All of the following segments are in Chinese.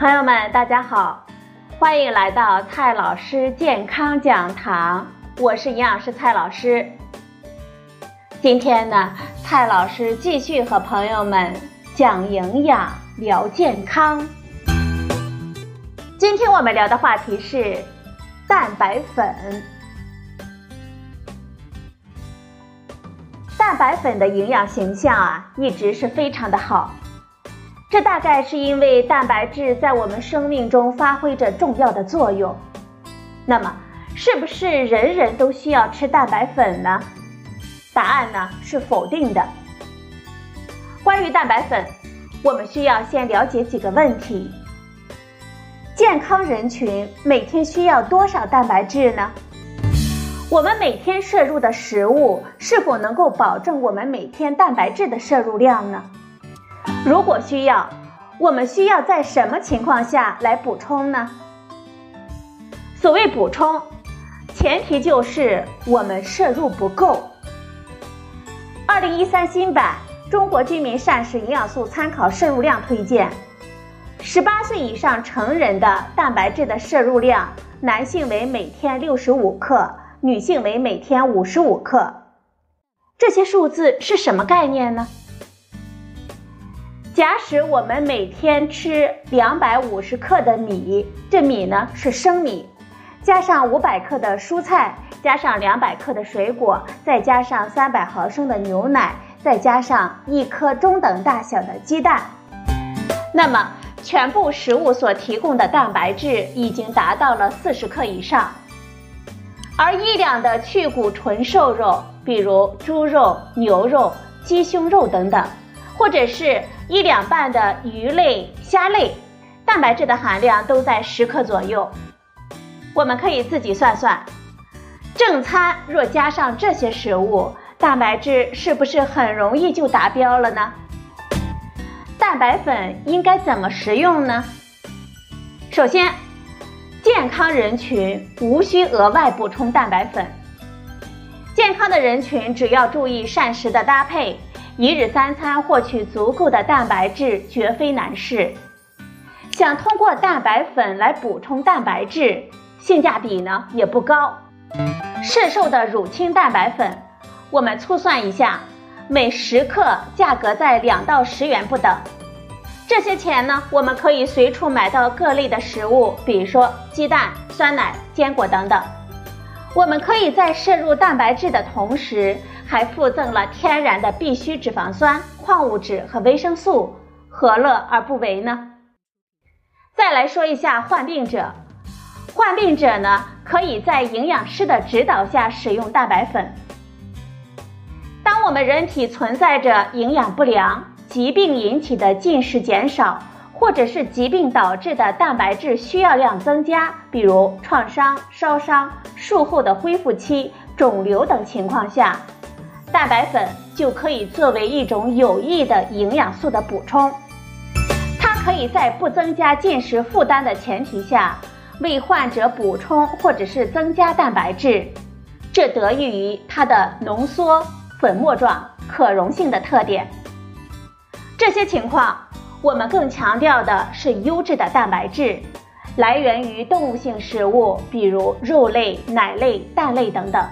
朋友们，大家好，欢迎来到蔡老师健康讲堂，我是营养师蔡老师。今天呢，蔡老师继续和朋友们讲营养、聊健康。今天我们聊的话题是蛋白粉。蛋白粉的营养形象啊，一直是非常的好。这大概是因为蛋白质在我们生命中发挥着重要的作用。那么，是不是人人都需要吃蛋白粉呢？答案呢是否定的。关于蛋白粉，我们需要先了解几个问题：健康人群每天需要多少蛋白质呢？我们每天摄入的食物是否能够保证我们每天蛋白质的摄入量呢？如果需要，我们需要在什么情况下来补充呢？所谓补充，前提就是我们摄入不够。二零一三新版《中国居民膳食营养素参考摄入量》推荐，十八岁以上成人的蛋白质的摄入量，男性为每天六十五克，女性为每天五十五克。这些数字是什么概念呢？假使我们每天吃两百五十克的米，这米呢是生米，加上五百克的蔬菜，加上两百克的水果，再加上三百毫升的牛奶，再加上一颗中等大小的鸡蛋，那么全部食物所提供的蛋白质已经达到了四十克以上。而一两的去骨纯瘦肉，比如猪肉、牛肉、鸡胸肉等等。或者是一两半的鱼类、虾类，蛋白质的含量都在十克左右。我们可以自己算算，正餐若加上这些食物，蛋白质是不是很容易就达标了呢？蛋白粉应该怎么食用呢？首先，健康人群无需额外补充蛋白粉。健康的人群只要注意膳食的搭配。一日三餐获取足够的蛋白质绝非难事。想通过蛋白粉来补充蛋白质，性价比呢也不高。市售的乳清蛋白粉，我们粗算一下，每十克价格在两到十元不等。这些钱呢，我们可以随处买到各类的食物，比如说鸡蛋、酸奶、坚果等等。我们可以在摄入蛋白质的同时。还附赠了天然的必需脂肪酸、矿物质和维生素，何乐而不为呢？再来说一下患病者，患病者呢可以在营养师的指导下使用蛋白粉。当我们人体存在着营养不良、疾病引起的进食减少，或者是疾病导致的蛋白质需要量增加，比如创伤、烧伤、术后的恢复期、肿瘤等情况下。蛋白粉就可以作为一种有益的营养素的补充，它可以在不增加进食负担的前提下，为患者补充或者是增加蛋白质，这得益于它的浓缩、粉末状、可溶性的特点。这些情况，我们更强调的是优质的蛋白质，来源于动物性食物，比如肉类、奶类、蛋类等等。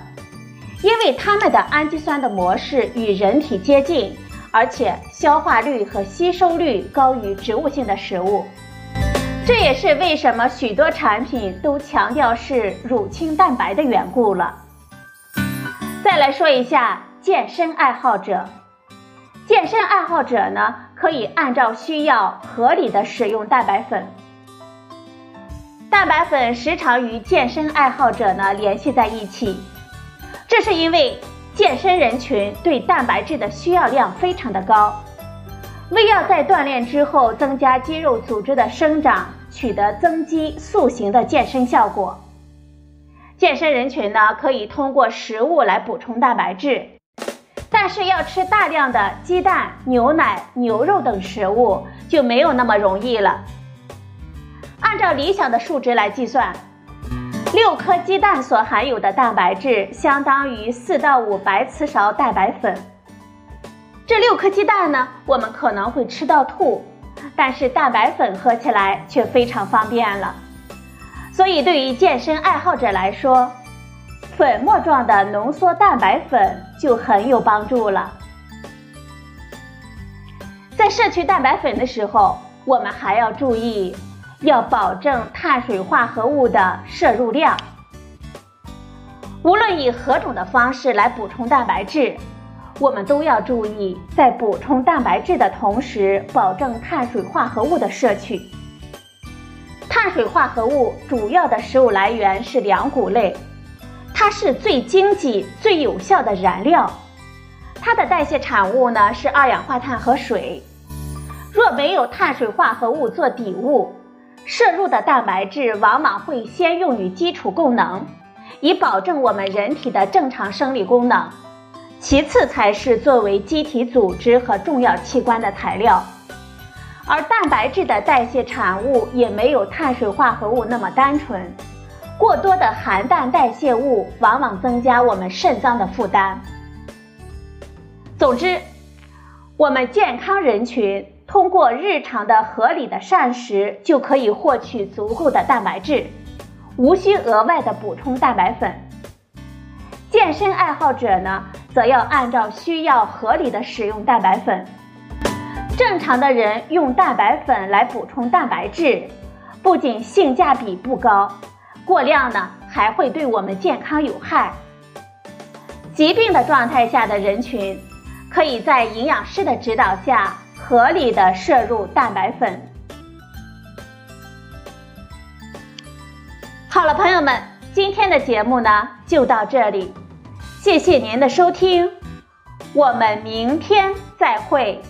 因为它们的氨基酸的模式与人体接近，而且消化率和吸收率高于植物性的食物，这也是为什么许多产品都强调是乳清蛋白的缘故了。再来说一下健身爱好者，健身爱好者呢可以按照需要合理的使用蛋白粉。蛋白粉时常与健身爱好者呢联系在一起。这是因为健身人群对蛋白质的需要量非常的高，为要在锻炼之后增加肌肉组织的生长，取得增肌塑形的健身效果。健身人群呢可以通过食物来补充蛋白质，但是要吃大量的鸡蛋、牛奶、牛肉等食物就没有那么容易了。按照理想的数值来计算。六颗鸡蛋所含有的蛋白质相当于四到五白瓷勺蛋白粉。这六颗鸡蛋呢，我们可能会吃到吐，但是蛋白粉喝起来却非常方便了。所以，对于健身爱好者来说，粉末状的浓缩蛋白粉就很有帮助了。在摄取蛋白粉的时候，我们还要注意，要保证碳水化合物的摄入量。无论以何种的方式来补充蛋白质，我们都要注意，在补充蛋白质的同时，保证碳水化合物的摄取。碳水化合物主要的食物来源是粮谷类。它是最经济、最有效的燃料，它的代谢产物呢是二氧化碳和水。若没有碳水化合物做底物，摄入的蛋白质往往会先用于基础功能，以保证我们人体的正常生理功能，其次才是作为机体组织和重要器官的材料。而蛋白质的代谢产物也没有碳水化合物那么单纯。过多的含氮代谢物往往增加我们肾脏的负担。总之，我们健康人群通过日常的合理的膳食就可以获取足够的蛋白质，无需额外的补充蛋白粉。健身爱好者呢，则要按照需要合理的使用蛋白粉。正常的人用蛋白粉来补充蛋白质，不仅性价比不高。过量呢，还会对我们健康有害。疾病的状态下的人群，可以在营养师的指导下，合理的摄入蛋白粉。好了，朋友们，今天的节目呢就到这里，谢谢您的收听，我们明天再会。